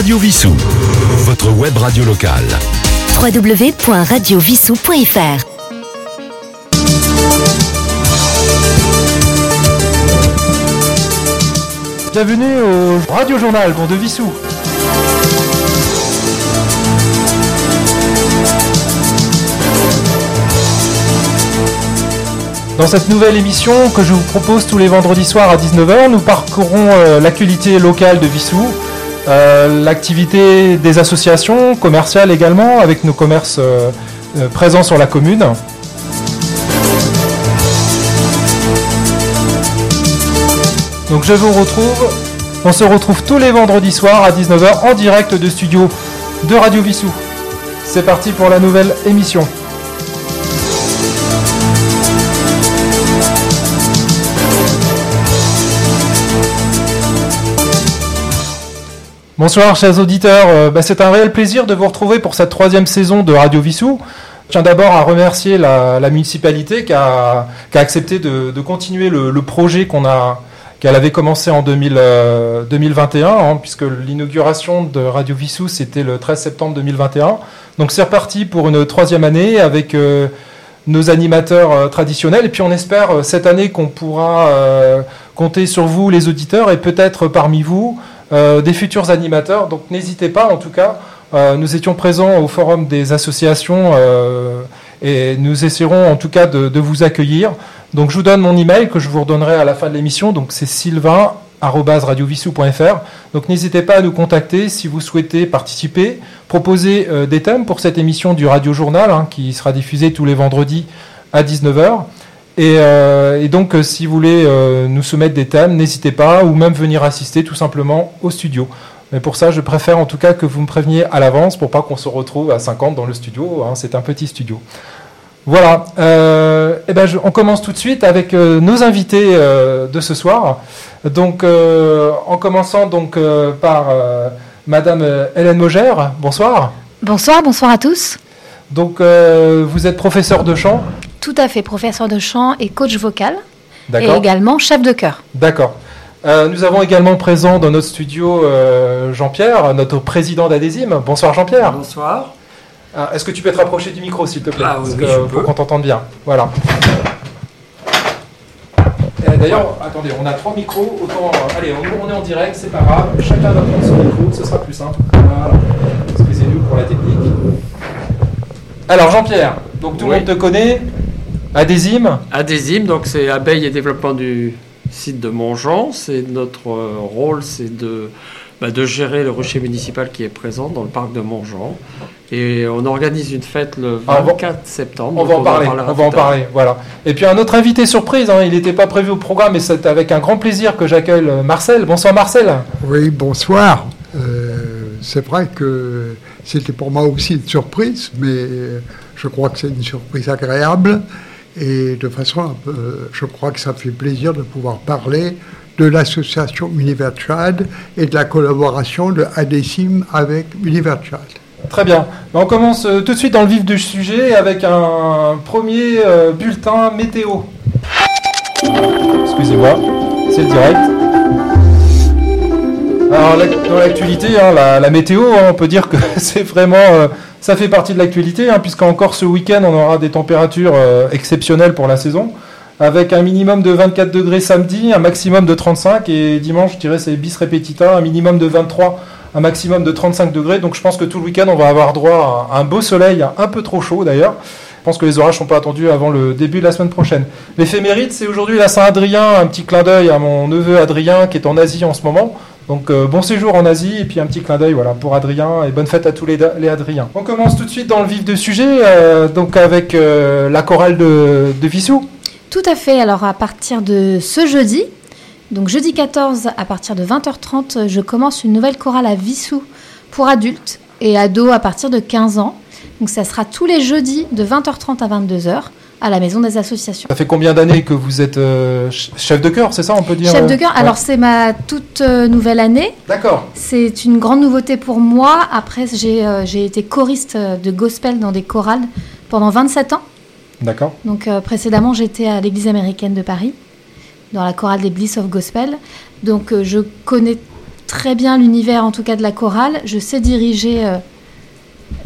Radio Vissou, votre web radio locale. www.radiovissou.fr Bienvenue au Radio Journal bon, de Vissou. Dans cette nouvelle émission que je vous propose tous les vendredis soirs à 19h, nous parcourons euh, l'actualité locale de Vissou, euh, l'activité des associations commerciales également, avec nos commerces euh, euh, présents sur la commune. Donc je vous retrouve, on se retrouve tous les vendredis soirs à 19h en direct de studio de Radio Vissou. C'est parti pour la nouvelle émission. Bonsoir chers auditeurs, Euh, bah, c'est un réel plaisir de vous retrouver pour cette troisième saison de Radio Vissou. Je tiens d'abord à remercier la, municipalité qui a, accepté de, continuer le, projet qu'elle avait commencé en 2000, euh, 2021, hein, puisque l'inauguration de Radio Vissou c'était le 13 septembre 2021. Donc c'est reparti pour une troisième année avec euh, nos animateurs traditionnels. Et puis on espère cette année qu'on pourra compter sur vous les auditeurs et peut-être parmi vous des futurs animateurs. Donc n'hésitez pas, en tout cas, euh, nous étions présents au forum des associations euh, et nous essaierons en tout cas de, vous accueillir. Donc je vous donne mon email que je vous redonnerai à la fin de l'émission. Donc c'est sylvain@radiovissou.fr. Donc n'hésitez pas à nous contacter si vous souhaitez participer, proposer euh, des thèmes pour cette émission du Radio Journal hein, qui sera diffusée tous les vendredis à 19h. Et, euh, et donc, euh, si vous voulez euh, nous soumettre des thèmes, n'hésitez pas, ou même venir assister tout simplement au studio. Mais pour ça, je préfère en tout cas que vous me préveniez à l'avance pour pas qu'on se retrouve à 50 dans le studio. hein, c'est un petit studio. Voilà. Euh, eh ben, on commence tout de suite avec nos invités de ce soir. Donc, en commençant donc par Madame Hélène Mogère. Bonsoir. Bonsoir, bonsoir à tous. Donc, euh, vous êtes professeur de chant. Tout à fait, professeur de chant et coach vocal, et D'accord. également chef de chœur. D'accord. Euh, nous avons également présent dans notre studio euh, Jean-Pierre, notre président d'Adésime. Bonsoir Jean-Pierre. Bonsoir. Ah, Est-ce que tu peux te rapprocher du micro s'il te plaît? Ah Parce oui, que, oui, je euh, peux. Pour qu'on t'entende bien. Voilà. D'ailleurs, attendez, on a trois micros. Autant, euh, allez, on, on est en direct, c'est pas grave. Chacun va prendre son micro, ce sera plus simple. Voilà. Excusez-nous pour la technique. Alors Jean-Pierre, donc tout le Oui. monde te connaît. Adésime. Adésime, donc c'est abeille et développement du site de Montjean. C'est notre euh, rôle, c'est de, bah, de gérer le rucher municipal qui est présent dans le parc de Montjean. Et on organise une fête le Ah, on va- 24 septembre. On va en parler, on va en parler, voilà. Et puis un autre invité surprise, hein, il n'était pas prévu au programme, mais c'est avec un grand plaisir que j'accueille euh, Marcel. Bonsoir Marcel. Oui, bonsoir. Euh, c'est vrai que c'était pour moi aussi une surprise, mais je crois que c'est une surprise agréable. Et de façon, un peu- je crois que ça fait plaisir de pouvoir parler de l'association Univers Child et de la collaboration de Adécim avec Univers Child. Très bien. Ben, on commence euh, tout de suite dans le vif du sujet avec un premier euh, bulletin météo. Excusez-moi, c'est le direct. Alors dans l'actualité, hein, la, la météo, hein, on peut dire que c'est vraiment, euh, ça fait partie de l'actualité, hein, puisqu'encore ce week-end, on aura des températures euh, exceptionnelles pour la saison, avec un minimum de 24 degrés samedi, un maximum de 35, et dimanche, je dirais, c'est bis repetita, un minimum de 23, un maximum de 35 degrés. Donc je pense que tout le week-end, on va avoir droit à un beau soleil, un peu trop chaud d'ailleurs. Je pense que les orages sont pas attendus avant le début de la semaine prochaine. L'éphéméride, c'est aujourd'hui la Saint-Adrien. Un petit clin d'œil à mon neveu Adrien qui est en Asie en ce moment. Donc euh, bon séjour en Asie et puis un petit clin d'œil voilà, pour Adrien et bonne fête à tous les, les Adriens. On commence tout de suite dans le vif du sujet, euh, donc avec euh, la chorale de, de Vissou. Tout à fait, alors à partir de ce jeudi, donc jeudi 14 à partir de 20h30, je commence une nouvelle chorale à Vissou pour adultes et ados à partir de 15 ans. Donc ça sera tous les jeudis de 20h30 à 22h à la maison des associations. Ça fait combien d'années que vous êtes euh, ch- chef de chœur, c'est ça on peut dire Chef de euh, chœur, ouais. alors c'est ma toute euh, nouvelle année. D'accord. C'est une grande nouveauté pour moi. Après, j'ai euh, été choriste de gospel dans des chorales pendant 27 ans. D'accord. Donc euh, précédemment, j'étais à l'Église américaine de Paris, dans la chorale des Bliss of Gospel. Donc je connais très bien l'univers, en tout cas de la chorale. Je sais diriger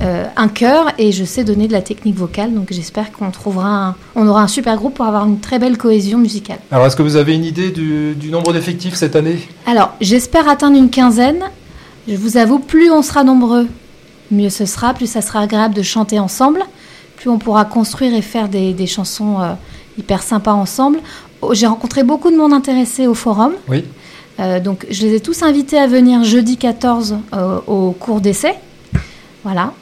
euh, un chœur et je sais donner de la technique vocale. Donc j'espère qu'on trouvera, un- on aura un super groupe pour avoir une très belle cohésion musicale. Alors, est-ce que vous avez une idée du, du nombre d'effectifs cette année? Alors, j'espère atteindre une quinzaine. Je vous avoue, plus on sera nombreux, mieux ce sera, plus ça sera agréable de chanter ensemble, plus on pourra construire et faire des, des chansons euh, hyper sympas ensemble. Oh, J'ai rencontré beaucoup de monde intéressé au forum. Oui. Euh, donc, je les ai tous invités à venir jeudi 14 euh, au cours d'essai. Voilà.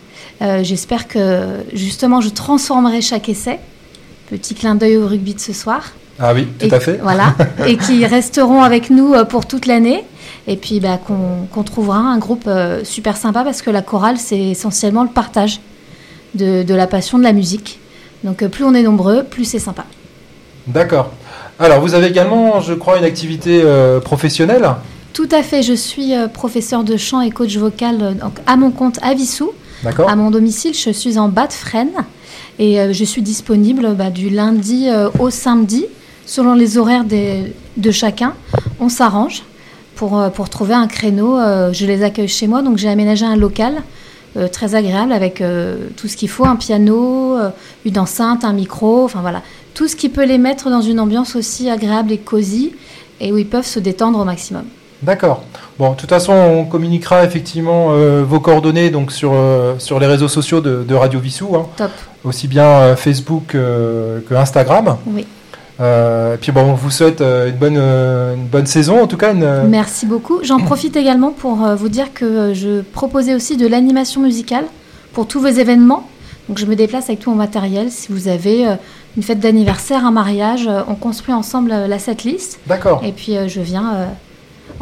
Euh, J'espère que justement, je transformerai chaque essai. Petit clin d'œil au rugby de ce soir Ah oui, tout et- à fait. Voilà, et qui resteront avec nous euh, pour toute l'année. Et puis bah, qu'on qu'on trouvera un groupe euh, super sympa parce que la chorale, c'est essentiellement le partage de, de la passion de la musique. Donc plus on est nombreux, plus c'est sympa. D'accord. Alors, vous avez également, je crois, une activité euh, professionnelle? Tout à fait, je suis euh, professeur de chant et coach vocal euh, donc à mon compte à Vissou. D'accord À mon domicile, je suis en bas de Fresnes et euh, je suis disponible bah, du lundi euh, au samedi, selon les horaires des- de chacun. On s'arrange pour, euh, pour trouver un créneau. je les accueille chez moi, donc j'ai aménagé un local très agréable avec tout ce qu'il faut, un piano, une enceinte, un micro, enfin voilà, tout ce qui peut les mettre dans une ambiance aussi agréable et cosy et où ils peuvent se détendre au maximum. D'accord. Bon, de toute façon, on communiquera effectivement euh, vos coordonnées donc sur, euh, sur les réseaux sociaux de, de Radio Vissou, hein. Top. aussi bien euh, Facebook que Instagram. Oui. Et puis bon, on vous souhaite une bonne, une bonne saison, en tout cas. Une, Merci beaucoup. J'en profite également pour vous dire que je proposais aussi de l'animation musicale pour tous vos événements. Donc je me déplace avec tout mon matériel. Si vous avez une fête d'anniversaire, un mariage, on construit ensemble la setlist. D'accord. Et puis je viens,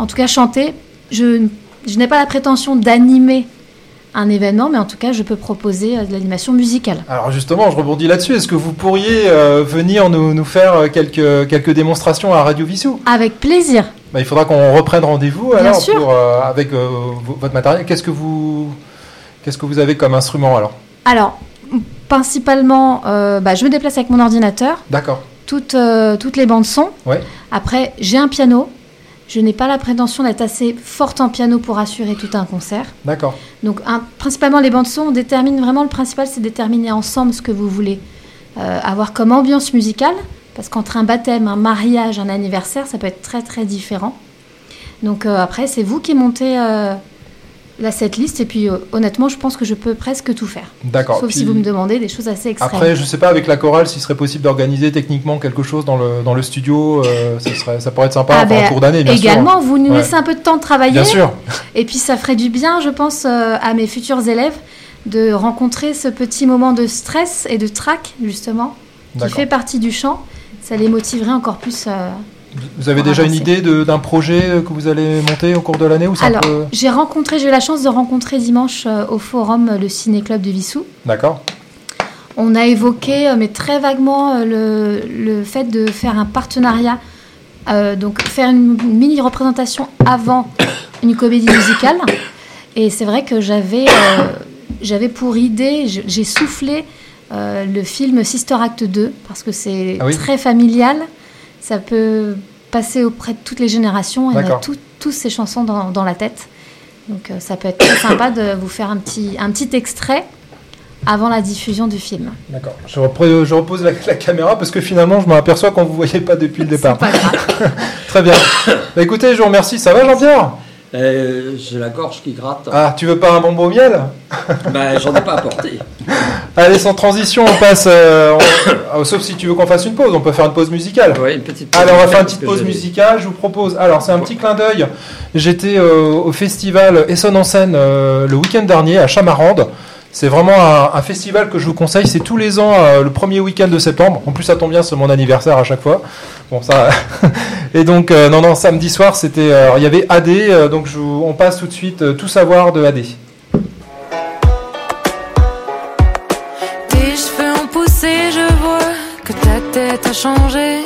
en tout cas, chanter. Je, je n'ai pas la prétention d'animer un événement, mais en tout cas, je peux proposer euh, de l'animation musicale. Alors justement, je rebondis là-dessus. Est-ce que vous pourriez euh, venir nous, nous faire euh, quelques, quelques démonstrations à Radio Vissou? Avec plaisir. Bah, Il faudra qu'on reprenne rendez-vous alors sûr. pour, euh, avec euh, vo- votre matériel. Qu'est-ce que vous qu'est-ce que vous avez comme instrument alors? Alors, principalement, bah, je me déplace avec mon ordinateur. D'accord. toutes, toutes les bandes son. Ouais. Après, j'ai un piano. Je n'ai pas la prétention d'être assez forte en piano pour assurer tout un concert. D'accord. Donc, un- principalement, les bandes son, on détermine vraiment le principal, c'est déterminer ensemble ce que vous voulez euh, avoir comme ambiance musicale. Parce qu'entre un baptême, un mariage, un anniversaire, ça peut être très très différent. Donc euh, après, c'est vous qui montez euh, la setlist. Et puis euh, honnêtement, je pense que je peux presque tout faire. D'accord. Sauf Puis- si vous me demandez des choses assez extrêmes. Après, je sais pas avec la chorale s'il serait possible d'organiser techniquement quelque chose dans le, dans le studio. euh, ça, serait, ça pourrait être sympa Ah enfin, ben, en cours d'année, bien Également, vous nous Ouais. laissez un peu de temps de travailler. Bien sûr. Et puis ça ferait du bien, je pense, euh, à mes futurs élèves de rencontrer ce petit moment de stress et de trac, justement, qui fait partie du chant. Ça les motiverait encore plus. Vous avez déjà une idée d'un projet euh, que vous allez monter au cours de l'année Alors, peu... j'ai rencontré, j'ai eu la chance de rencontrer dimanche euh, au forum euh, le Ciné-Club de Vissou. D'accord. On a évoqué, euh, mais très vaguement, euh, le, le fait de faire un partenariat, donc faire une mini représentation avant une comédie musicale. Et c'est vrai que j'avais, j'avais pour idée, j'ai soufflé le film Sister Act 2 parce que c'est Ah oui. très familial. Ça peut passer auprès de toutes les générations. et On a tout- tous ces chansons dans, dans la tête. Donc euh, ça peut être très sympa de vous faire un petit, un petit extrait avant la diffusion du film. D'accord. Je, repose la, la caméra parce que finalement, je m'aperçois qu'on ne vous voyait pas depuis le départ. Pas grave. Très bien. Bah, écoutez, je vous remercie. Ça va, Jean-Pierre? Euh, J'ai la gorge qui gratte. Ah, tu veux pas un bonbon au miel? Ben, j'en ai pas apporté. Allez, sans transition, on passe. euh, on- ah, sauf si tu veux qu'on fasse une pause, on peut faire une pause musicale. Ouais, une petite Allez, on va faire une petite pause musicale. Je vous propose. Alors, c'est un petit clin d'œil. J'étais euh, au festival Essonne en scène le week-end dernier à Chamarande. C'est vraiment un, festival que je vous conseille. C'est tous les ans, euh, le premier week-end de septembre. En plus, ça tombe bien, c'est mon anniversaire à chaque fois. Bon, ça. Et donc, euh, non, non, samedi soir, c'était. euh, il y avait AD. euh, donc, je vous- on passe tout de suite tout savoir de AD. Tes cheveux ont poussé, je vois que ta tête a changé.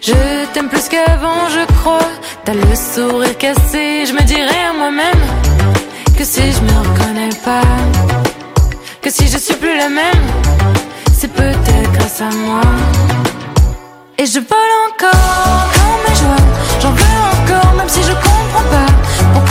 Je t'aime plus qu'avant, je crois. T'as le sourire cassé, je me dirais à moi-même que si je me reconnais pas, que si je suis plus la même, c'est peut-être grâce à moi. Et je vole encore dans mes joies, j'en veux encore, même si je comprends pas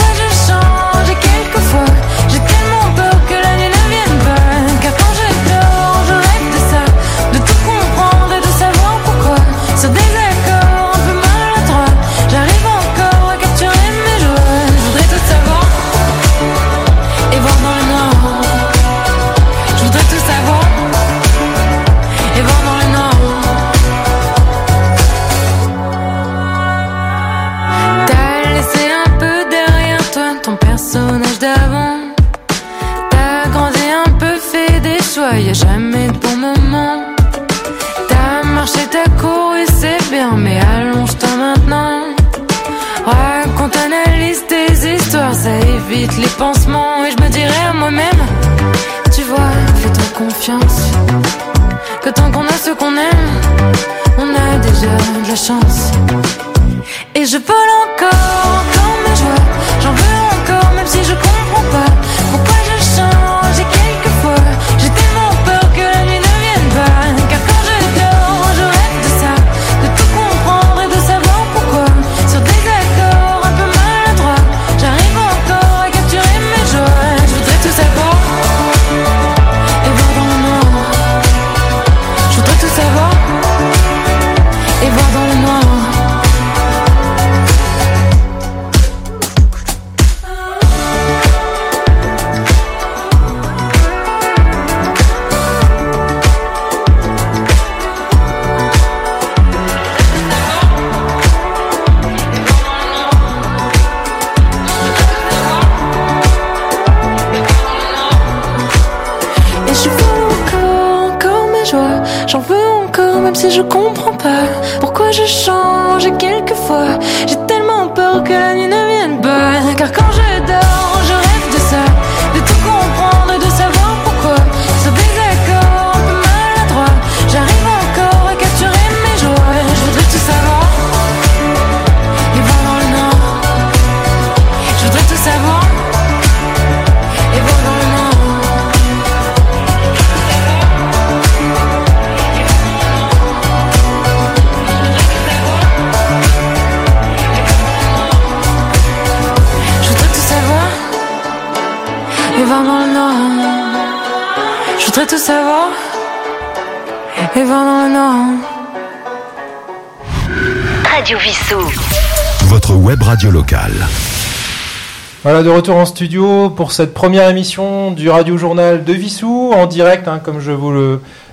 Voilà, de retour en studio pour cette première émission du Radio Journal de Vissou, en direct, hein, comme je vous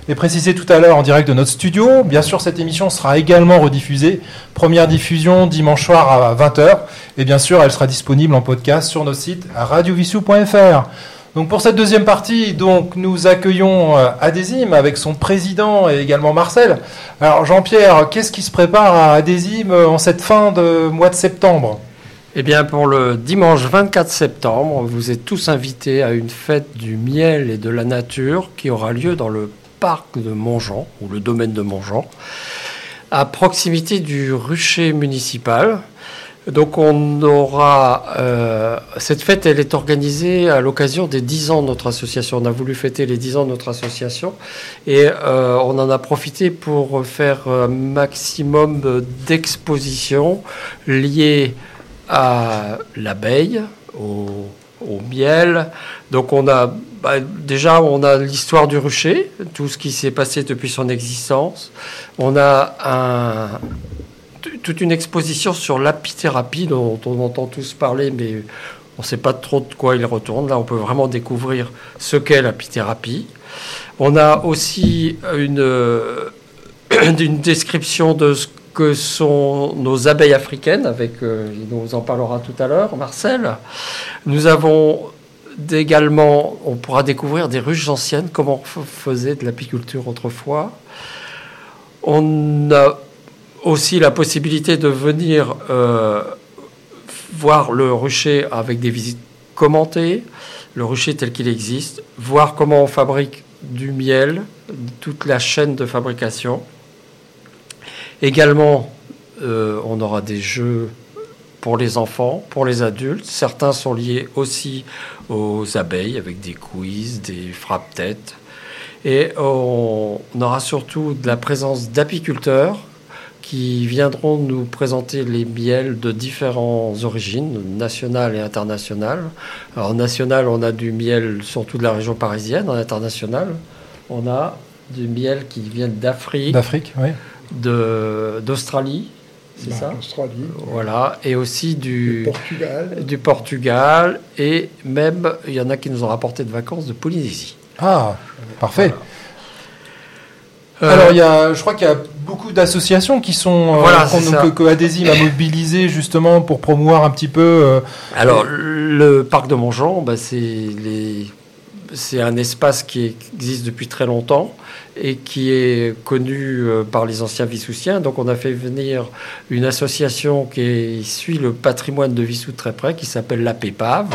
l'ai précisé tout à l'heure, en direct de notre studio. Bien sûr, cette émission sera également rediffusée. Première diffusion dimanche soir à 20h. Et bien sûr, elle sera disponible en podcast sur notre site radiovissou.fr. Donc pour cette deuxième partie, donc nous accueillons euh, Adésime avec son président et également Marcel. Alors Jean-Pierre, qu'est-ce qui se prépare à Adésime euh, en cette fin de mois de septembre? Eh bien, pour le dimanche 24 septembre, vous êtes tous invités à une fête du miel et de la nature qui aura lieu dans le parc de Montjean, ou le domaine de Montjean, à proximité du rucher municipal. Donc on aura... euh, cette fête, elle est organisée à l'occasion des 10 ans de notre association. On a voulu fêter les 10 ans de notre association et euh, on en a profité pour faire un maximum d'expositions liées à l'abeille, au, miel. Donc on a bah, déjà on a l'histoire du rucher, tout ce qui s'est passé depuis son existence. On a un, toute une exposition sur l'apithérapie dont on entend tous parler, mais on ne sait pas trop de quoi il retourne. Là, on peut vraiment découvrir ce qu'est l'apithérapie. On a aussi une, une description de ce que sont nos abeilles africaines, avec, euh, il nous en parlera tout à l'heure, Marcel. Nous avons également, on pourra découvrir des ruches anciennes, comment on faisait de l'apiculture autrefois. On a aussi la possibilité de venir euh, voir le rucher avec des visites commentées, le rucher tel qu'il existe, voir comment on fabrique du miel, toute la chaîne de fabrication. Également, euh, on aura des jeux pour les enfants, pour les adultes. Certains sont liés aussi aux abeilles avec des quiz, des frappes-têtes. Et on, aura surtout de la présence d'apiculteurs qui viendront nous présenter les miels de différentes origines, nationales et internationales. Alors national, on a du miel surtout de la région parisienne. En international, on a du miel qui vient d'Afrique, D'Afrique, oui. De- d'Australie, c'est ça? Australie, Voilà, et aussi du du, Portugal. du Portugal, et même, il y en a qui nous ont rapporté de vacances de Polynésie. Ah, parfait. Euh, Alors, il y a, je crois qu'il y a beaucoup d'associations qui sont euh, Voilà, ça. que, que Adésime a mobilisé justement pour promouvoir un petit peu. euh, Alors, le parc de Montjean, bah, c'est les- c'est un espace qui existe depuis très longtemps et qui est connu euh, par les anciens Vissoussiens. Donc, on a fait venir une association qui suit le patrimoine de Vissou très près, qui s'appelle la Pépave.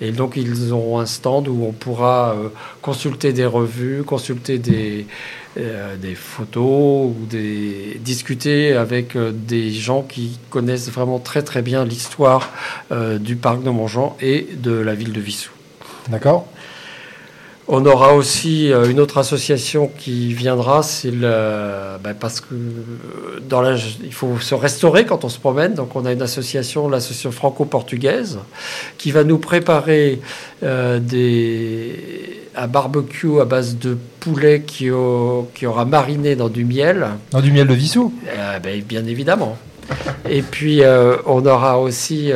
Et donc, ils auront un stand où on pourra euh, consulter des revues, consulter des, euh, photos ou discuter avec des gens qui connaissent vraiment très très bien l'histoire du parc de Montjean et de la ville de Vissou. D'accord. On aura aussi euh, une autre association qui viendra, c'est le, ben, parce que euh, dans la, il faut se restaurer quand on se promène. Donc on a une association, l'association franco-portugaise, qui va nous préparer euh, des, un barbecue à base de poulet qui, au- qui aura mariné dans du miel. Dans du miel de Vissou. Euh, ben, bien évidemment. Et puis, euh, on aura aussi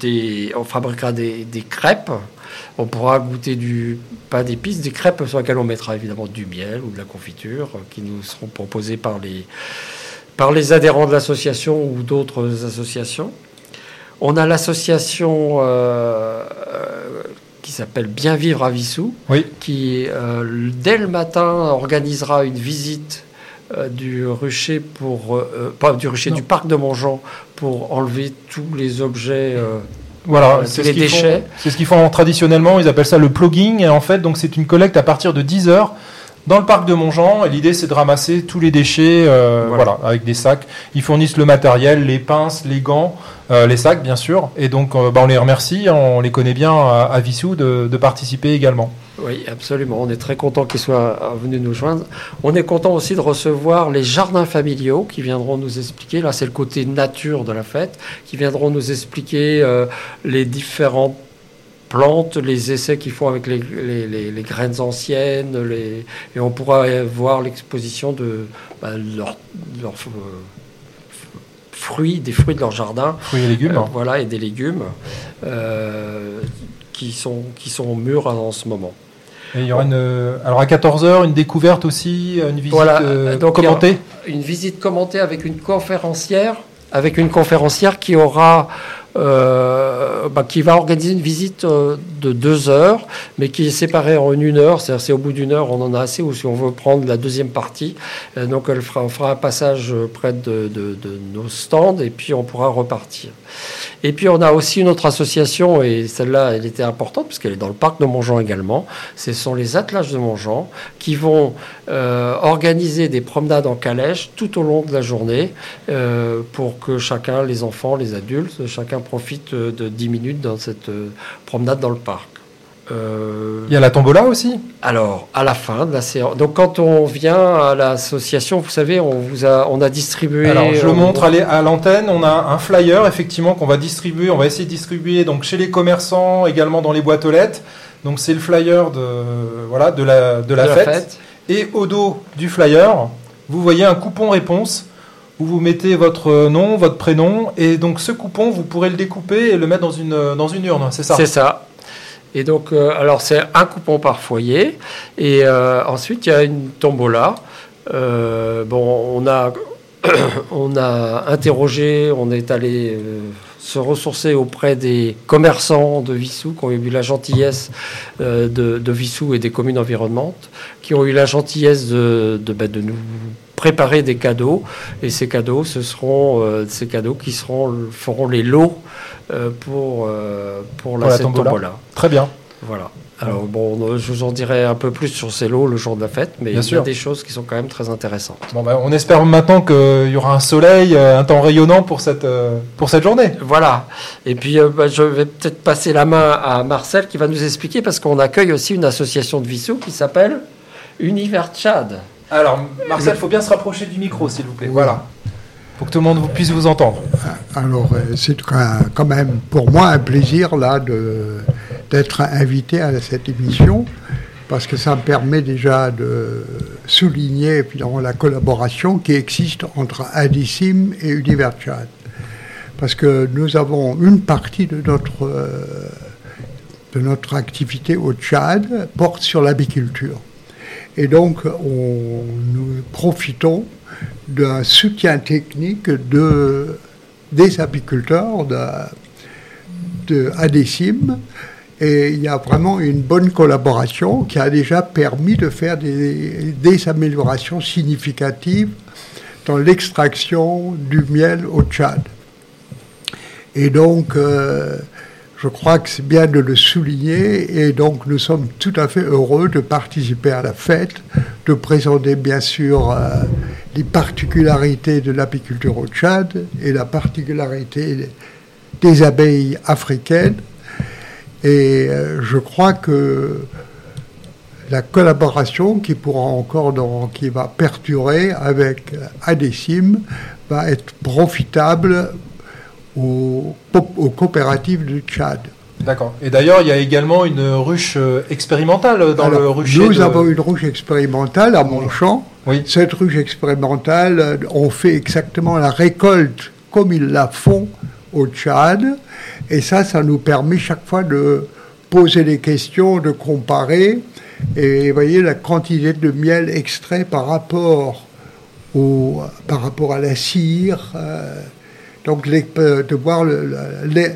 des. On fabriquera des, des crêpes. On pourra goûter du pain d'épices, des crêpes sur lesquelles on mettra évidemment du miel ou de la confiture euh, qui nous seront proposées par les, par les adhérents de l'association ou d'autres associations. On a l'association euh, euh, qui s'appelle Bien Vivre à Vissou Oui. qui, euh, dès le matin, organisera une visite euh, du rucher pour pas du rucher Non. du parc de Montjean pour enlever tous les objets Voilà, Euh, c'est ce qu'ils font. C'est ce qu'ils font traditionnellement. Ils appellent ça le plugging. Et en fait, donc c'est une collecte à partir de 10 heures dans le parc de Montjean. Et l'idée, c'est de ramasser tous les déchets, euh, Voilà. voilà. avec des sacs. Ils fournissent le matériel, les pinces, les gants, euh, les sacs, bien sûr. Et donc, bah, on les remercie. On les connaît bien à, à Vissou de, de participer également. Oui, absolument. On est très content qu'ils soient euh, venus nous joindre. On est content aussi de recevoir les jardins familiaux qui viendront nous expliquer. Là, c'est le côté nature de la fête, qui viendront nous expliquer euh, les différentes plantes, les essais qu'ils font avec les, les- les- les graines anciennes, et on pourra voir l'exposition de bah, leurs euh, fruits, des fruits de leur jardin. Fruits et légumes. Euh, voilà, et des légumes qui, sont, qui sont mûrs en ce moment. Et il y aura une, euh, alors à 14h, une découverte aussi, une visite Voilà, euh, donc a- commentée? Une visite commentée avec une conférencière, avec une conférencière qui aura, euh, bah, qui va organiser une visite euh, de deux heures, mais qui est séparée en une heure. C'est-à-dire, c'est au bout d'une heure, on en a assez, ou si on veut prendre la deuxième partie, euh, donc elle fera, on fera un passage euh, près de, de- de nos stands, et puis on pourra repartir. Et puis on a aussi une autre association, et celle-là, elle était importante, puisqu'elle est dans le parc de Montjean également. Ce sont les attelages de Montjean, qui vont euh, organiser des promenades en calèche tout au long de la journée, euh, pour que chacun, les enfants, les adultes, chacun profite euh, de 10 minutes dans cette promenade dans le parc. Euh, Il y a la tombola aussi. alors, à la fin de la séance, donc quand on vient à l'association, vous savez, on vous a, on a distribué. Alors, je le on- montre à l'antenne. On a un flyer, effectivement, qu'on va distribuer. On va essayer de distribuer donc chez les commerçants, également dans les boîtes aux lettres. Donc, c'est le flyer de, voilà, de la, de la, de la fête. fête. Et au dos du flyer, vous voyez un coupon réponse où vous mettez votre nom, votre prénom. Et donc, ce coupon, vous pourrez le découper et le mettre dans une, dans une urne. C'est ça? C'est ça. Et donc, euh, alors c'est un coupon par foyer. Et euh, ensuite, il y a une tombola. Euh, bon, on a, on a interrogé, on est allé se ressourcer auprès des commerçants de Vissou qui ont eu la gentillesse de, de Vissou et des communes environnantes, qui ont eu la gentillesse de, de, de nous préparer des cadeaux. Et ces cadeaux, ce seront ces cadeaux qui seront, feront les lots pour, euh, pour la, Pour la cette tombola. tombola. Très bien. Voilà. Alors bon, euh, je vous en dirai un peu plus sur ces lots le jour de la fête, mais Bien il y a sûr. des choses qui sont quand même très intéressantes. Bon, ben, on espère maintenant qu'il y aura un soleil, euh, un temps rayonnant pour cette, euh, pour cette journée. Voilà. Et puis euh, bah, je vais peut-être passer la main à Marcel qui va nous expliquer parce qu'on accueille aussi une association de Vissou qui s'appelle Univers Tchad. Alors, Marcel, il faut bien se rapprocher du micro, s'il vous plaît. Voilà. Pour que tout le monde puisse vous entendre. Alors, euh, c'est quand même pour moi un plaisir là d'être invité à cette émission parce que ça me permet déjà de souligner évidemment la collaboration qui existe entre Adissim et Univers Tchad. Parce que nous avons une partie de notre, euh, de notre activité au Tchad porte sur l'abiculture. Et donc, on, nous profitons d'un soutien technique de, des apiculteurs de, de Adécim. Et il y a vraiment une bonne collaboration qui a déjà permis de faire des, des améliorations significatives dans l'extraction du miel au Tchad. Et donc, euh, je crois que c'est bien de le souligner. Et donc, nous sommes tout à fait heureux de participer à la fête, de présenter bien sûr euh, les particularités de l'apiculture au Tchad et la particularité des abeilles africaines. Et euh, je crois que la collaboration qui pourra encore, qui va perdurer avec Adécim, va être profitable aux coopératives du Tchad. D'accord. Et d'ailleurs, il y a également une ruche euh, expérimentale dans Alors, le rucher. Nous de- avons une ruche expérimentale à Montchamp. Oui. Cette ruche expérimentale, euh, on fait exactement la récolte comme ils la font au Tchad. Et ça, ça nous permet chaque fois de poser des questions, de comparer. Et vous voyez la quantité de miel extrait par rapport, au, par rapport à la cire. euh, donc les- euh, de voir le-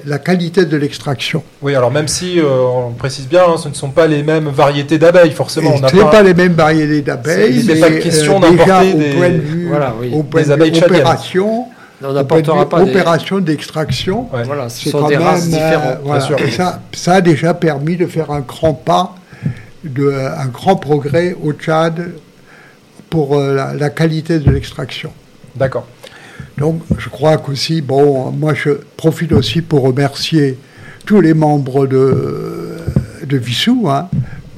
la- qualité de l'extraction. Oui, alors même si, euh, on précise bien, hein, ce ne sont pas les mêmes variétés d'abeilles, forcément. Et On n'a Ce n'est pas- pas les mêmes variétés d'abeilles. Il mais, pas question euh, d'importer au des- point de vue, Voilà, oui, au point des de vue abeilles. On opération, au point de n'apportera vue pas des... opération d'extraction. Ouais. Voilà, ce C'est sont quand des même, races euh, différentes. voilà. sûr. Et ça, ça a déjà permis de faire un grand pas, de, un grand progrès au Tchad pour euh, la, la qualité de l'extraction. D'accord. Donc, je crois qu'aussi, bon, moi, je profite aussi pour remercier tous les membres de, de Vissou, hein,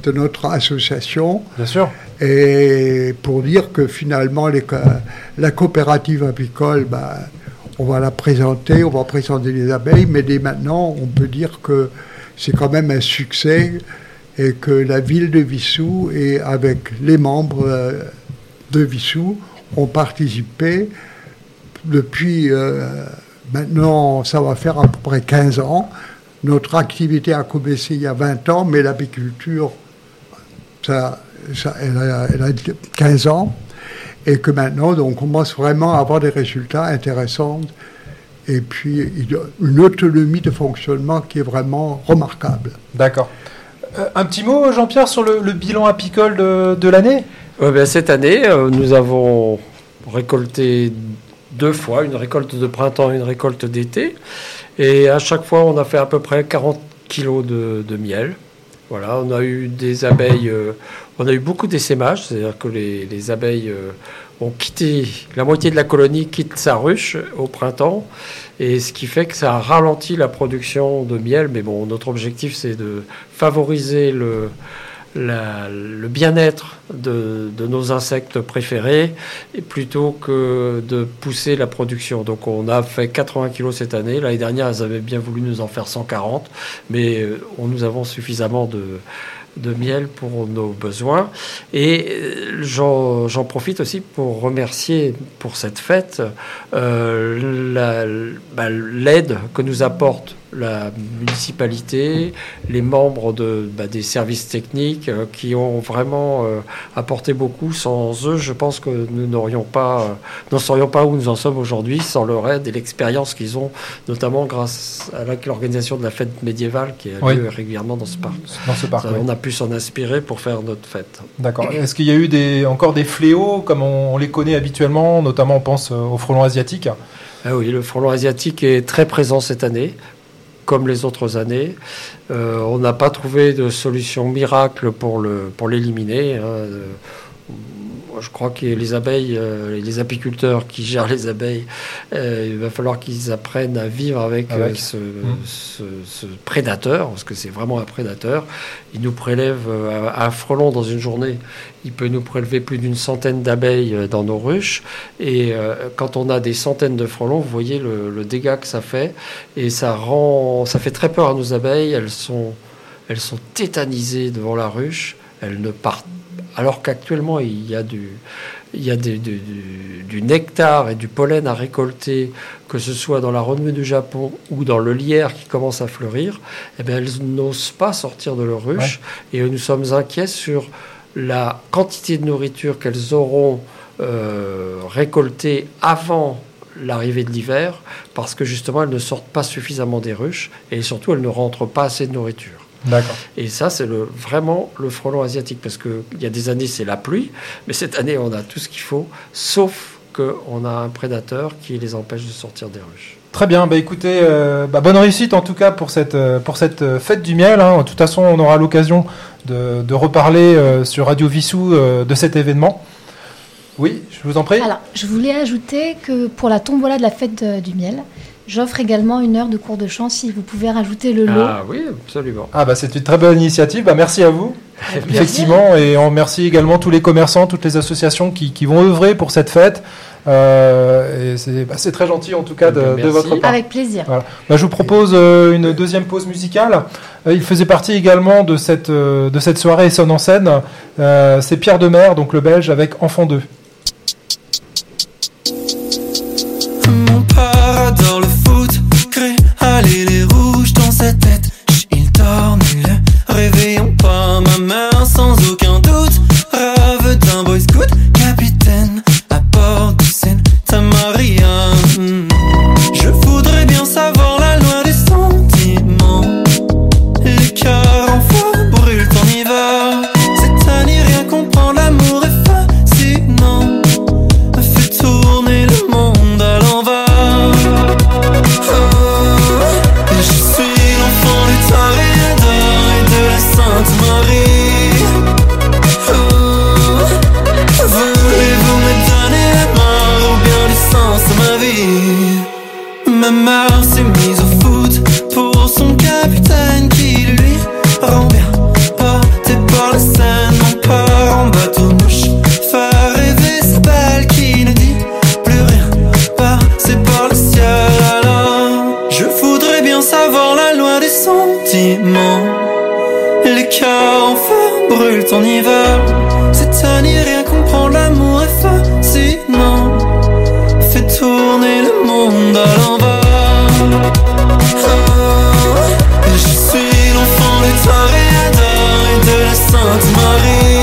de notre association, Bien sûr. et pour dire que finalement, les la coopérative apicole, ben, on va la présenter, on va présenter les abeilles, mais dès maintenant, on peut dire que c'est quand même un succès et que la ville de Vissou et avec les membres euh, de Vissou ont participé depuis euh, maintenant, ça va faire à peu près 15 ans. Notre activité a commencé il y a 20 ans, mais l'apiculture, ça, ça, elle, a, elle a 15 ans. Et que maintenant, donc, on commence vraiment à avoir des résultats intéressants. Et puis, il y a une autonomie de fonctionnement qui est vraiment remarquable. D'accord. Euh, un petit mot, Jean-Pierre, sur le, le bilan apicole de, de l'année? Ben, cette année, euh, nous avons récolté deux fois, une récolte de printemps et une récolte d'été. Et à chaque fois, on a fait à peu près 40 kilos de, miel. Voilà, on a eu des abeilles, euh, on a eu beaucoup d'essaimages, c'est-à-dire que les, les abeilles euh, ont quitté, la moitié de la colonie quitte sa ruche au printemps, et ce qui fait que ça a ralenti la production de miel. Mais bon, notre objectif, c'est de favoriser le, le bien-être de, nos insectes préférés plutôt que de pousser la production. Donc on a fait 80 kilos cette année. L'année dernière, elles avaient bien voulu nous en faire 140, mais euh, on, nous avons suffisamment de, miel pour nos besoins. Et euh, j'en profite aussi pour remercier pour cette fête euh, bah, l'aide que nous apporte la municipalité, les membres de, bah, des services techniques euh, qui ont vraiment euh, apporté beaucoup. Sans eux, je pense que nous n'aurions pas, euh, n'en serions pas où nous en sommes aujourd'hui, sans leur aide et l'expérience qu'ils ont, notamment grâce à l'organisation de la fête médiévale qui a Oui. lieu régulièrement dans ce parc. dans ce parc Ça, oui. On a pu s'en inspirer pour faire notre fête. D'accord. Est-ce qu'il y a eu des, encore des fléaux, comme on, on les connaît habituellement, notamment on pense euh, au frelon asiatique? Ah oui, le frelon asiatique est très présent cette année, comme les autres années. Euh, on n'a pas trouvé de solution miracle pour le pour je crois que les abeilles, euh, les apiculteurs qui gèrent les abeilles, euh, il va falloir qu'ils apprennent à vivre avec, Avec. euh, ce, ce- ce prédateur, parce que c'est vraiment un prédateur. Il nous prélève un frelon dans une journée. Il peut nous prélever plus d'une centaine d'abeilles dans nos ruches. Et quand on a des centaines de frelons, vous voyez le, le dégât que ça fait. Et ça rend, ça fait très peur à nos abeilles. Elles sont, elles sont tétanisées devant la ruche. Elles ne partent. Alors qu'actuellement, il y a du, il y a des- du, du- du nectar et du pollen à récolter, que ce soit dans la renommée du Japon ou dans le lierre qui commence à fleurir, eh bien, elles n'osent pas sortir de leur ruche. Et nous sommes inquiets sur la quantité de nourriture qu'elles auront euh, récoltées avant l'arrivée de l'hiver parce que justement elles ne sortent pas suffisamment des ruches et surtout elles ne rentrent pas assez de nourriture. D'accord. Et ça, c'est le, vraiment le frelon asiatique parce qu'il y a des années, c'est la pluie, mais cette année, on a tout ce qu'il faut, sauf qu'on a un prédateur qui les empêche de sortir des ruches. Très bien, bah écoutez, euh, bah, bonne réussite en tout cas pour cette, euh, pour cette euh, fête du miel. hein. De toute façon, on aura l'occasion de, de reparler euh, sur Radio Vissou euh, de cet événement. Oui, je vous en prie. Alors, je voulais ajouter que pour la tombola de la fête de- du miel, j'offre également une heure de cours de chant si vous pouvez rajouter le lot. Ah oui, absolument. Ah bah c'est une très bonne initiative, bah, merci à vous. Effectivement, et on remercie également tous les commerçants, toutes les associations qui, qui vont œuvrer pour cette fête. Euh, et c'est bah, c'est très gentil en tout cas de, votre part. Avec plaisir. Voilà. Bah, je vous propose euh, une deuxième pause musicale. Euh, il faisait partie également de cette, euh, de cette soirée Essonne en scène. Euh, c'est Pierre Demer, donc le Belge, avec Enfant 2. Mon père adore le foot, mère s'est mise au foot pour son capitaine qui lui rend bien. Porté par la Seine, mon père en bateau mouche. Faire rêver sa belle qui ne dit plus rien. Passé par le ciel alors. Je voudrais bien savoir la loi des sentiments. Les cœurs en feu brûlent en hiver. C'est n'y rien comprendre, l'amour est fascinant. Fait tourner le monde à l'envers. Je suis l'enfant du Toréador et de la Sainte Marie.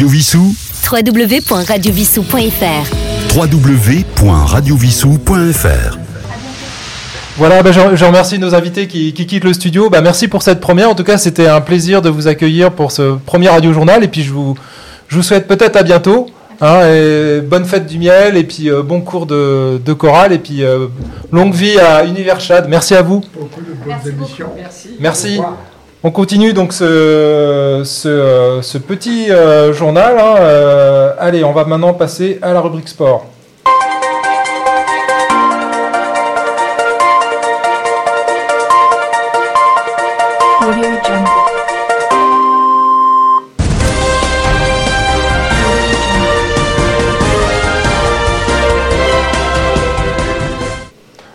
Radio Vissou, www.radiovissou.fr www.radiovissou.fr. Voilà, bah, je, je remercie nos invités qui, qui quittent le studio. Bah, merci pour cette première. En tout cas, c'était un plaisir de vous accueillir pour ce premier radio journal. Et puis, je vous, je vous souhaite peut-être à bientôt. hein, et bonne fête du miel et puis euh, bon cours de, de chorale et puis euh, longue vie à Univers Chad. Merci à vous. Beaucoup de bonnes émissions. Merci. On continue donc ce, ce, euh, ce petit euh, journal. hein. Euh, allez, on va maintenant passer à la rubrique sport.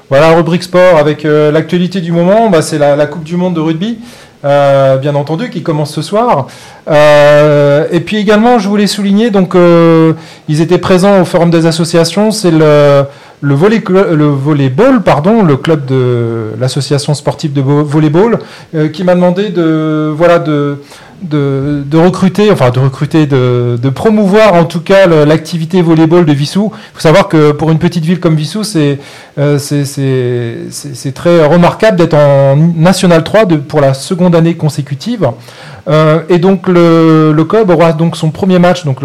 Voilà, rubrique sport avec euh, l'actualité du moment, bah, c'est la, la Coupe du Monde de rugby. Euh, bien entendu, qui commence ce soir. Euh, et puis également, je voulais souligner, donc, euh, ils étaient présents au Forum des associations, c'est le, le, volley, le volleyball, pardon, le club de l'association sportive de volleyball, qui m'a demandé de, voilà, de, de, recruter, enfin de recruter, de, promouvoir en tout cas l'activité volleyball de Vissou. Il faut savoir que pour une petite ville comme Vissou, c'est euh, très remarquable d'être en National 3 de, pour la seconde année consécutive. Euh, et donc le, le, club aura donc son premier match, donc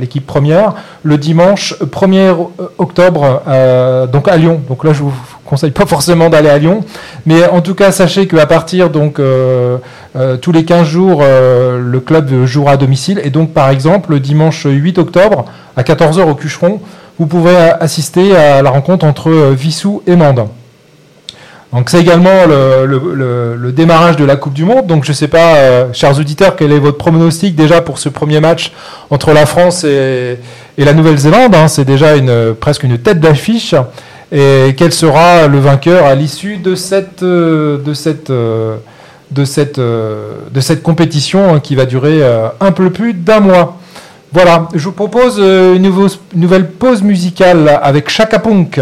l'équipe première, le dimanche 1er octobre, euh, donc à Lyon. Donc là, je vous conseille pas forcément d'aller à Lyon, mais en tout cas, sachez qu'à partir donc euh, euh tous les 15 jours, euh, le club jouera à domicile. Et donc, par exemple, le dimanche 8 octobre à 14h au Cucheron, vous pourrez assister à la rencontre entre Vissou et Mende. Donc c'est également le, démarrage de la Coupe du Monde. Donc je ne sais pas, chers auditeurs, quel est votre pronostic déjà pour ce premier match entre la France et, et la Nouvelle-Zélande. Hein? C'est déjà une, presque une tête d'affiche. Et quel sera le vainqueur à l'issue de cette, euh, de cette, euh, de cette, de cette compétition hein, qui va durer un peu plus d'un mois. Voilà, je vous propose une nouvelle pause musicale avec Chaka Punk.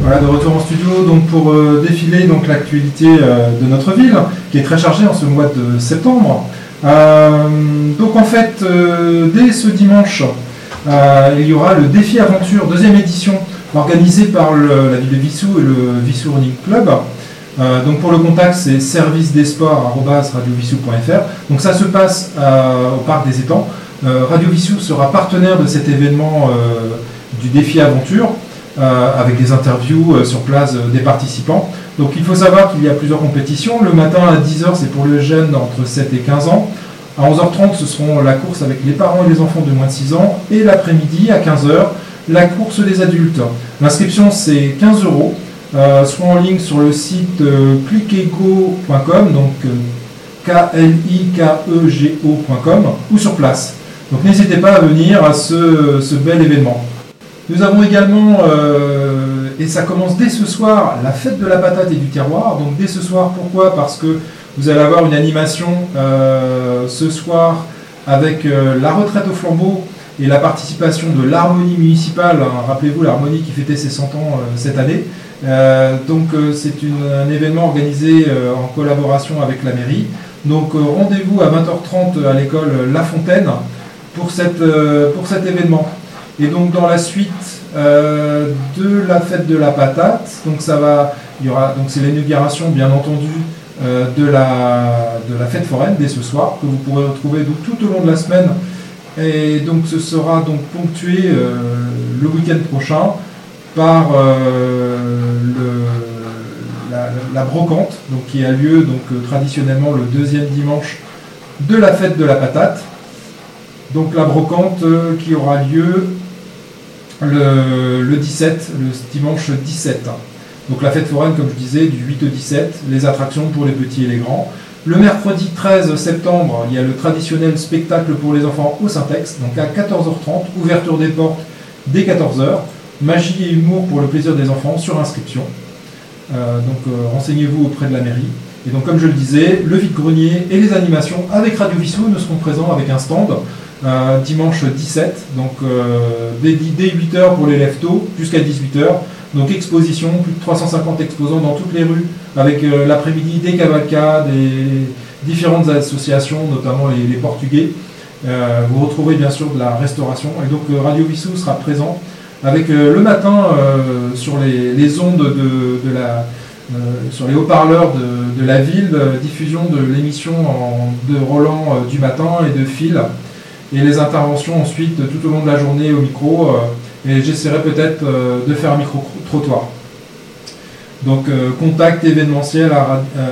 Voilà, de retour en studio donc pour euh, défiler donc l'actualité euh, de notre ville qui est très chargée en ce mois de septembre. Euh, donc en fait, dès ce dimanche, il y aura le défi aventure deuxième édition organisé par la ville de Vissou et le Vissou Running Club. Euh, donc pour le contact, c'est service des sports Donc ça se passe euh, au parc des étangs. Euh, sera partenaire de cet événement du défi aventure avec des interviews sur place des participants. Donc il faut savoir qu'il y a plusieurs compétitions. Le matin à 10h, c'est pour les jeunes entre 7 et 15 ans. À 11h30, ce seront la course avec les parents et les enfants de moins de 6 ans. Et l'après-midi, à 15h, la course des adultes. L'inscription, c'est 15 euros. Euh, soit en ligne sur le site euh, cliquego.com, donc euh, K-L-I-K-E-G-O.com, ou sur place. Donc n'hésitez pas à venir à ce, bel événement. Nous avons également et ça commence dès ce soir, la fête de la patate et du terroir. Donc dès ce soir, pourquoi? Parce que vous allez avoir une animation euh, ce soir avec euh, la retraite au flambeau et la participation de l'harmonie municipale. Hein, Rappelez-vous l'harmonie qui fêtait ses 100 ans euh, cette année. Euh, donc euh, c'est un événement organisé en collaboration avec la mairie. Donc rendez-vous à 20h30 à l'école La Fontaine pour, cette, pour cet événement. Et donc dans la suite de la fête de la patate, donc ça va, y aura donc c'est l'inauguration bien entendu de, la, de la fête foraine dès ce soir que vous pourrez retrouver donc, tout au long de la semaine. Et donc ce sera donc ponctué euh, le week-end prochain par euh, la, brocante, donc qui a lieu donc euh, traditionnellement le deuxième dimanche de la fête de la patate. Donc la brocante qui aura lieu le, le 17, le dimanche 17. Donc la fête foraine, comme je disais, du 8 au 17, les attractions pour les petits et les grands. Le mercredi 13 septembre, il y a le traditionnel spectacle pour les enfants au Syntex, donc à 14h30, ouverture des portes dès 14h, magie et humour pour le plaisir des enfants sur inscription. Euh, donc euh, renseignez-vous auprès de la mairie. Et donc comme je le disais, le vide-grenier et les animations avec Radio Vissou ne seront présents avec un stand euh, dimanche 17, donc dès, dès 8h pour les lève-tôt jusqu'à 18h. Donc exposition, plus de 350 exposants dans toutes les rues, avec euh, l'après-midi des cavalcades et différentes associations, notamment les, Portugais. Euh, vous retrouvez bien sûr de la restauration. Et donc euh, Radio Vissou sera présent avec le matin sur les, ondes de, la, sur les haut-parleurs de, la ville, diffusion de l'émission de Roland du matin et de Phil, et les interventions ensuite tout au long de la journée au micro, et j'essaierai peut-être de faire un micro-trottoir. Donc euh, contact événementiel à euh.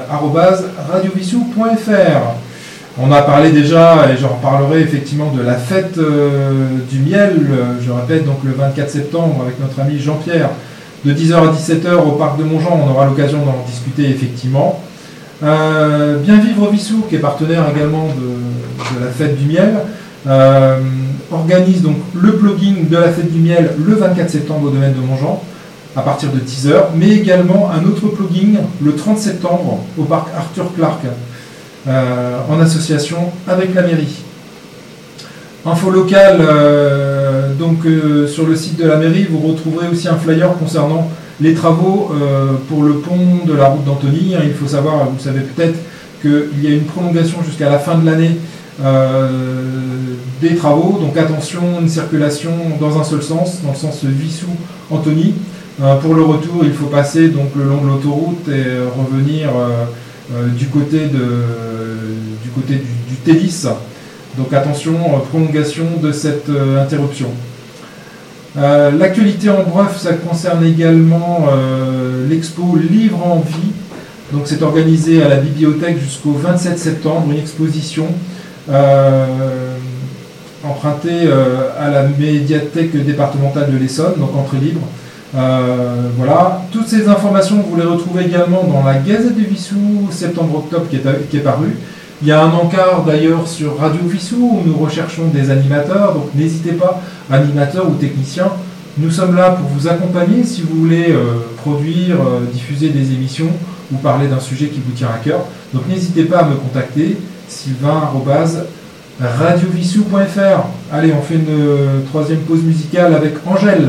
On a parlé déjà, et j'en reparlerai effectivement, de la fête euh, du miel, euh, je répète, donc le 24 septembre avec notre ami Jean-Pierre, de 10h à 17h au parc de Montjean, on aura l'occasion d'en discuter effectivement. Bien Vivre Vissou, qui est partenaire également de, la fête du miel, organise donc le blogging de la fête du miel le 24 septembre au domaine de Montjean à partir de 10h, mais également un autre blogging le 30 septembre au parc Arthur Clark euh, en association avec la mairie. Info locale, euh, donc euh, sur le site de la mairie, vous retrouverez aussi un flyer concernant les travaux pour le pont de la route d'Antony. Il faut savoir, vous savez peut-être qu'il y a une prolongation jusqu'à la fin de l'année des travaux. Donc attention, une circulation dans un seul sens, dans le sens Vissou-Antony. Euh, pour le retour, il faut passer donc le long de l'autoroute et euh, revenir euh, du côté, du, côté Télis. Donc attention, prolongation de cette interruption. L'actualité en bref, ça concerne également l'expo Livre en vie. Donc c'est organisé à la bibliothèque jusqu'au 27 septembre, une exposition empruntée à la médiathèque départementale de l'Essonne, donc entrée libre. Euh, voilà, toutes ces informations, vous les retrouvez également dans la Gazette de Vissou, septembre-octobre, qui est, qui est parue. Il y a un encart d'ailleurs sur Radio Vissou où nous recherchons des animateurs, donc n'hésitez pas, animateurs ou techniciens. Nous sommes là pour vous accompagner si vous voulez euh, produire, euh, diffuser des émissions ou parler d'un sujet qui vous tient à cœur. Donc n'hésitez pas à me contacter, sylvain.radiovissou.fr. Allez, on fait une troisième pause musicale avec Angèle.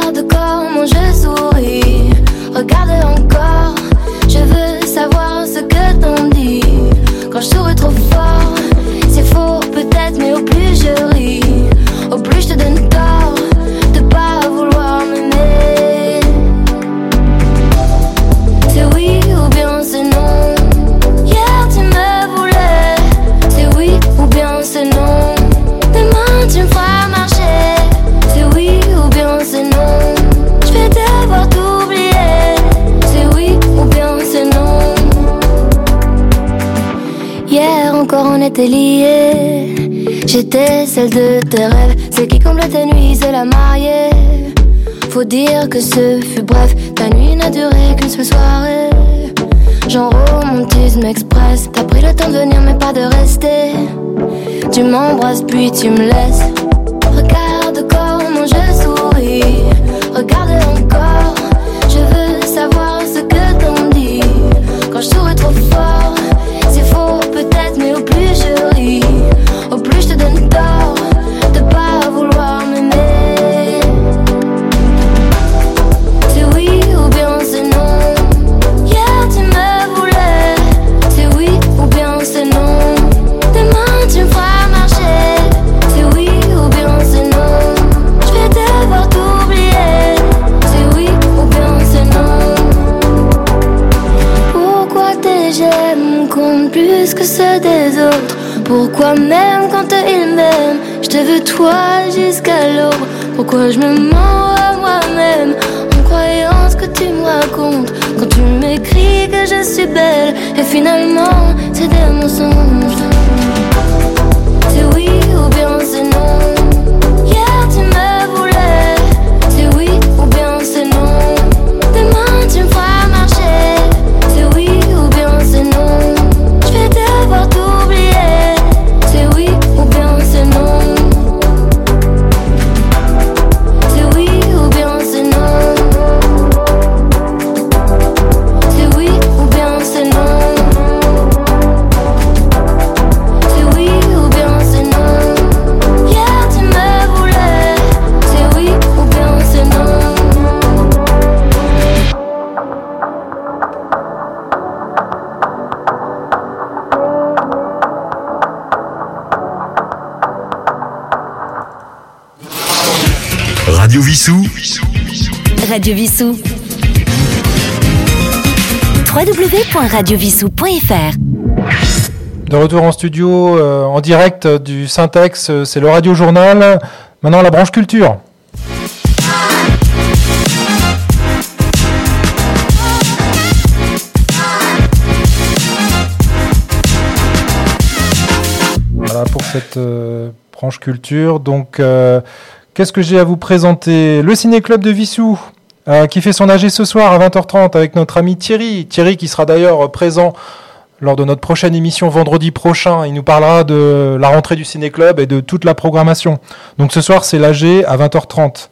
comment je souris. Regarde encore. Je veux savoir ce que t'en dis. Quand je souris trop fort, c'est faux peut-être, mais au plus je ris, au plus je te donne tort J'étais celle de tes rêves, celle qui comble tes nuits, c'est la mariée. Faut dire que ce fut bref, ta nuit n'a duré qu'une seule soirée. Genre romantisme express, t'as pris le temps de venir mais pas de rester. Tu m'embrasses puis tu me laisses. Regarde comment je souris, regarde encore. Je veux savoir ce que t'en dis. Quand je souris trop fort, Pourquoi même quand ils m'aiment, je te veux toi jusqu'à l'aube. Pourquoi je me mens à moi-même en croyant ce que tu me racontes? Quand tu m'écris que je suis belle et finalement c'est des mensonges Radio Vissou. www.radiovissou.fr De retour en studio, euh, en direct du Syntex, euh, c'est le Radio Journal. Maintenant, la branche culture. Voilà pour cette euh, branche culture. Donc, qu'est-ce que j'ai à vous présenter? Le Ciné-Club de Vissou, euh, qui fait son AG ce soir à 20h30 avec notre ami Thierry. Thierry qui sera d'ailleurs présent lors de notre prochaine émission vendredi prochain. Il nous parlera de la rentrée du Ciné-Club et de toute la programmation. Donc ce soir, c'est l'AG à 20h30.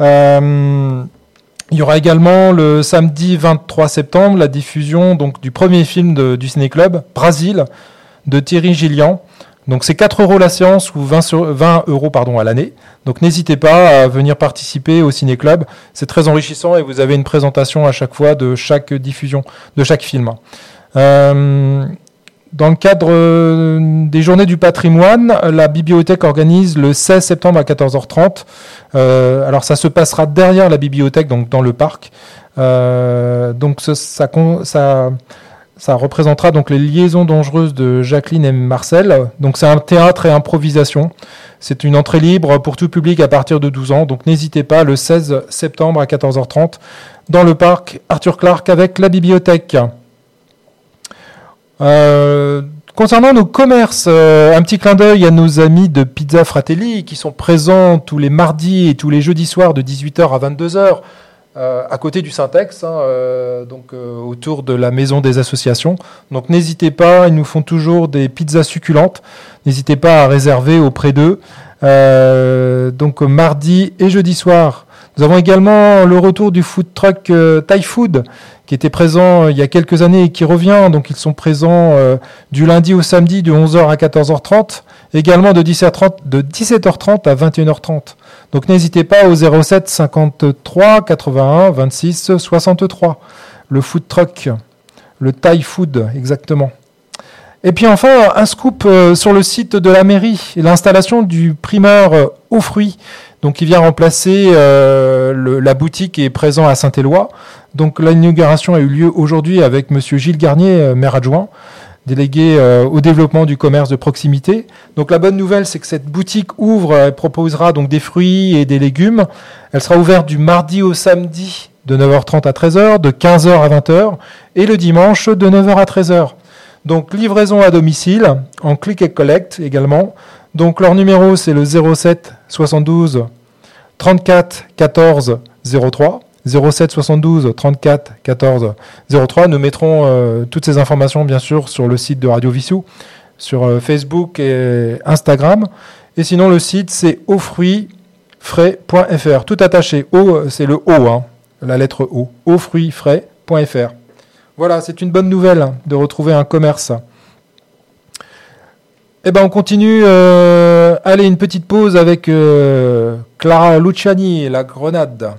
Euh, il y aura également le samedi 23 septembre la diffusion donc, du premier film du Ciné-Club, Brasil, de Thierry Gillian. Donc c'est 4 euros la séance ou 20, sur- 20 euros pardon, à l'année. Donc n'hésitez pas à venir participer au Ciné Club. C'est très enrichissant et vous avez une présentation à chaque fois de chaque diffusion, de chaque film. Euh, dans le cadre euh, des journées du patrimoine, la bibliothèque organise le 16 septembre à 14h30. Euh, alors ça se passera derrière la bibliothèque, donc dans le parc. Donc ça, con- ça, ça représentera donc les liaisons dangereuses de Jacqueline et Marcel. Donc c'est un théâtre et improvisation. C'est une entrée libre pour tout public à partir de 12 ans. Donc n'hésitez pas le 16 septembre à 14h30 dans le parc Arthur Clark avec la bibliothèque. Euh, concernant nos commerces, euh, un petit clin d'œil à nos amis de Pizza Fratelli qui sont présents tous les mardis et tous les jeudis soirs de 18h à 22h euh, à côté du Syntex, hein, euh, donc euh, autour de la maison des associations. Donc n'hésitez pas, ils nous font toujours des pizzas succulentes. N'hésitez pas à réserver auprès d'eux. Euh, donc mardi et jeudi soir. Nous avons également le retour du food truck Thai Food qui était présent il y a quelques années et qui revient. Donc ils sont présents du lundi au samedi de 11h à 14h30, également de 17h30, de 17h30 à 21h30. Donc n'hésitez pas au 07 53 81 26 63. Le food truck, le Thai Food exactement. Et puis enfin, un scoop euh, sur le site de la mairie, l'installation du primeur aux fruits, donc qui vient remplacer euh, la boutique qui est présent à Saint-Éloi. Donc l'inauguration a eu lieu aujourd'hui avec Monsieur Gilles Garnier, euh, maire adjoint, délégué euh, au développement du commerce de proximité. Donc la bonne nouvelle, c'est que cette boutique ouvre, elle proposera donc des fruits et des légumes. Elle sera ouverte du mardi au samedi de 9h30 à 13h, de 15h à 20h, et le dimanche de 9h à 13h. Donc livraison à domicile, en click et collect également. Donc leur numéro c'est le 07 72 34 14 03. 07 72 34 14 03. Nous mettrons euh, toutes ces informations bien sûr sur le site de Radio Vissou, sur euh, Facebook et Instagram. Et sinon le site c'est aufruitsfrais.fr. Tout attaché. O c'est le O, hein, la lettre O. aufruitsfrais.fr. Voilà, c'est une bonne nouvelle de retrouver un commerce. Eh ben on continue. euh, allez, une petite pause avec euh, Clara Luciani la grenade.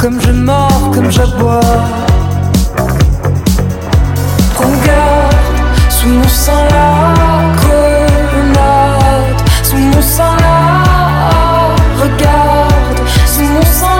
Comme je mords, comme j'aboie. Regarde, sous mon sang la grenade, sous mon sang la regarde, sous mon sang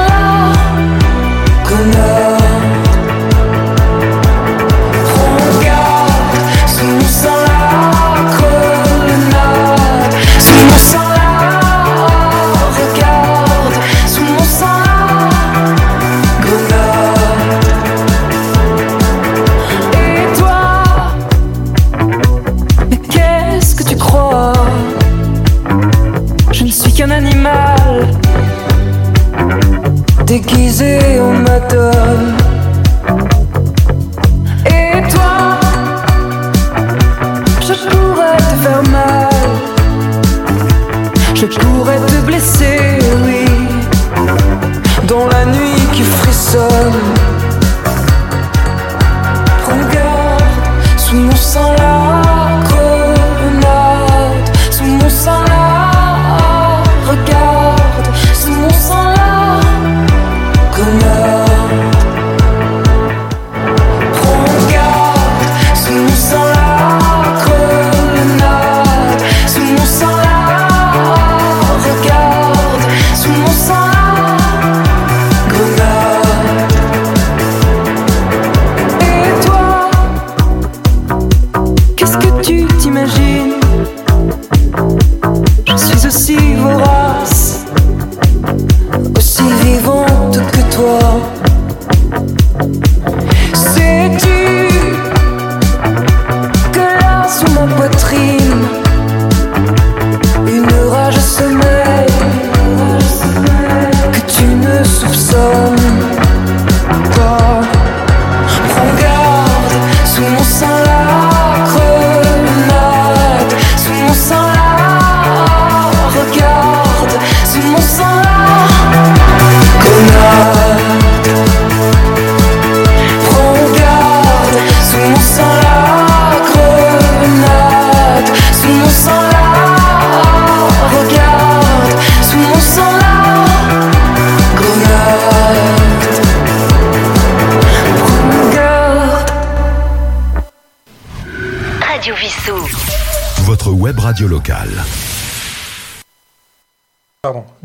Je suis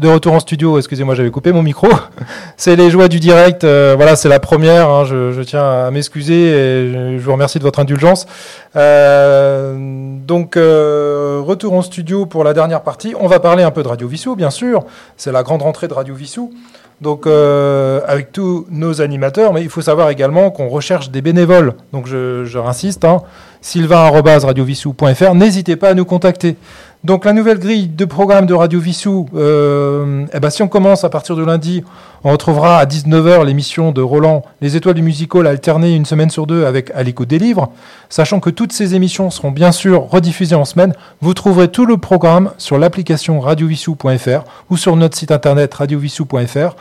De retour en studio, excusez-moi, j'avais coupé mon micro. c'est les joies du direct. euh, voilà, c'est la première. hein, je, tiens à m'excuser et je, vous remercie de votre indulgence. Euh, donc, euh, retour en studio pour la dernière partie. On va parler un peu de Radio Vissou, bien sûr. C'est la grande rentrée de Radio Vissou. Donc, avec tous nos animateurs, mais il faut savoir également qu'on recherche des bénévoles. Donc, je, je réinsiste, hein. N'hésitez pas à nous contacter. Donc la nouvelle grille de programme de Radio Vissou, euh, eh ben, si on commence à partir de lundi, on retrouvera à 19h l'émission de Roland, Les Étoiles du Musical, alternée une semaine sur deux avec À l'écoute des livres. Sachant que toutes ces émissions seront bien sûr rediffusées en semaine, vous trouverez tout le programme sur l'application radiovissou.fr ou sur notre site internet radiovissou.fr.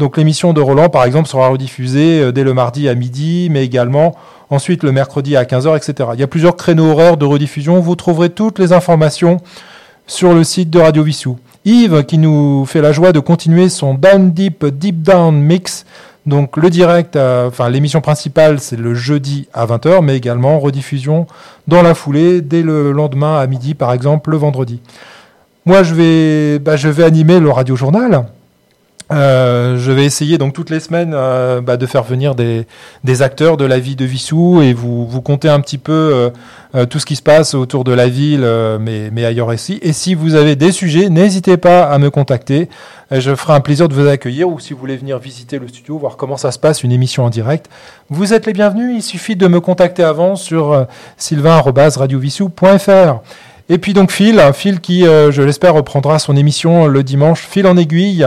Donc l'émission de Roland, par exemple, sera rediffusée euh, dès le mardi à midi, mais également ensuite le mercredi à 15h, etc. Il y a plusieurs créneaux horaires de rediffusion. Vous trouverez toutes les informations sur le site de Radio Vissou. Yves qui nous fait la joie de continuer son Down Deep Deep Down Mix. Donc le direct, euh, enfin l'émission principale c'est le jeudi à 20h, mais également rediffusion dans la foulée dès le lendemain à midi par exemple le vendredi. Moi je vais, bah, je vais animer le radio journal. Euh, je vais essayer donc toutes les semaines euh, bah, de faire venir des, des, acteurs de la vie de Vissou et vous, vous compter un petit peu euh, euh tout ce qui se passe autour de la ville, mais, mais ailleurs ici. Et si vous avez des sujets, n'hésitez pas à me contacter. Je ferai un plaisir de vous accueillir ou si vous voulez venir visiter le studio, voir comment ça se passe, une émission en direct. Vous êtes les bienvenus. Il suffit de me contacter avant sur sylvain.radiovissou.fr. Et puis donc Phil, Phil qui, je l'espère, reprendra son émission le dimanche, Phil en aiguille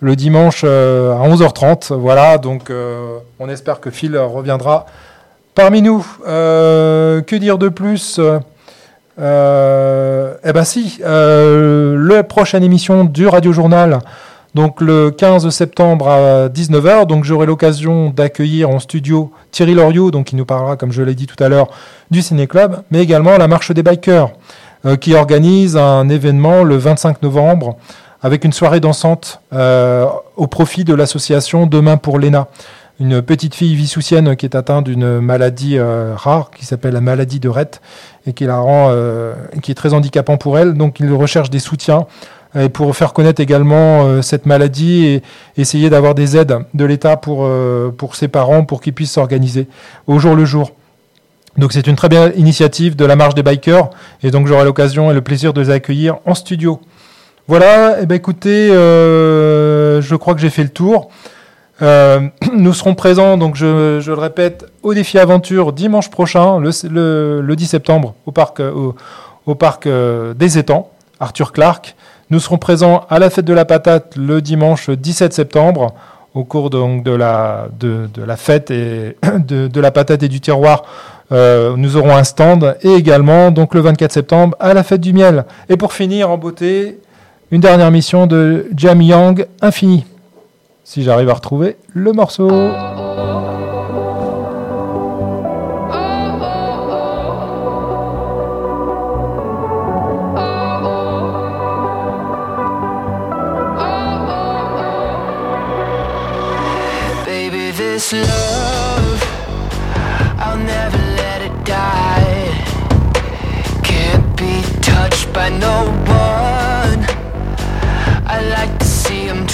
le dimanche euh, à 11h30. Voilà, donc euh, on espère que Phil reviendra parmi nous. Euh, que dire de plus? Eh ben si, la prochaine émission du Radio Journal, donc le 15 septembre à 19h, donc j'aurai l'occasion d'accueillir en studio Thierry Loriot, donc qui nous parlera, comme je l'ai dit tout à l'heure, du Ciné Club, mais également la Marche des Bikers, qui organise un événement le 25 novembre avec une soirée dansante euh, au profit de l'association Demain pour l'ENA. Une petite fille vissoussienne qui est atteinte d'une maladie euh, rare qui s'appelle la maladie de Rett et qui la rend, euh, qui est très handicapant pour elle. Donc il recherche des soutiens et pour faire connaître également cette maladie et essayer d'avoir des aides de l'État pour, pour ses parents pour qu'ils puissent s'organiser au jour le jour. Donc c'est une très belle initiative de la marche des bikers et donc j'aurai l'occasion et le plaisir de les accueillir en studio. Voilà, eh ben écoutez, euh, je crois que j'ai fait le tour. Euh, nous serons présents, donc je, le répète, au défi aventure dimanche prochain, le, le, 10 septembre, au parc, euh, des étangs, Arthur Clark. Nous serons présents à la fête de la patate le dimanche 17 septembre, au cours de la, fête et de, la patate et du tiroir. Euh, nous aurons un stand et également donc le 24 septembre à la fête du miel. Et pour finir en beauté, une dernière mission de Jam Young, Infini. Si j'arrive à retrouver le morceau.